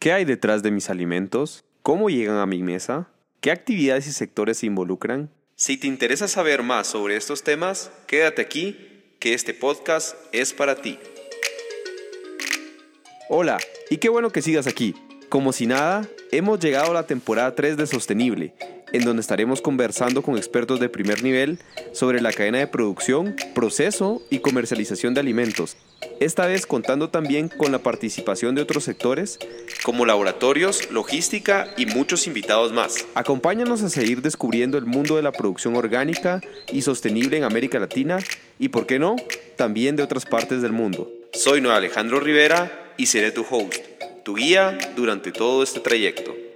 ¿Qué hay detrás de mis alimentos? ¿Cómo llegan a mi mesa? ¿Qué actividades y sectores se involucran? Si te interesa saber más sobre estos temas, quédate aquí, que este podcast es para ti. Hola, y qué bueno que sigas aquí. Como si nada, hemos llegado a la temporada 3 de Sostenible, en donde estaremos conversando con expertos de primer nivel sobre la cadena de producción, proceso y comercialización de alimentos. Esta vez contando también con la participación de otros sectores como laboratorios, logística y muchos invitados más. Acompáñanos a seguir descubriendo el mundo de la producción orgánica y sostenible en América Latina y, por qué no, también de otras partes del mundo. Soy Noé Alejandro Rivera y seré tu host, tu guía durante todo este trayecto.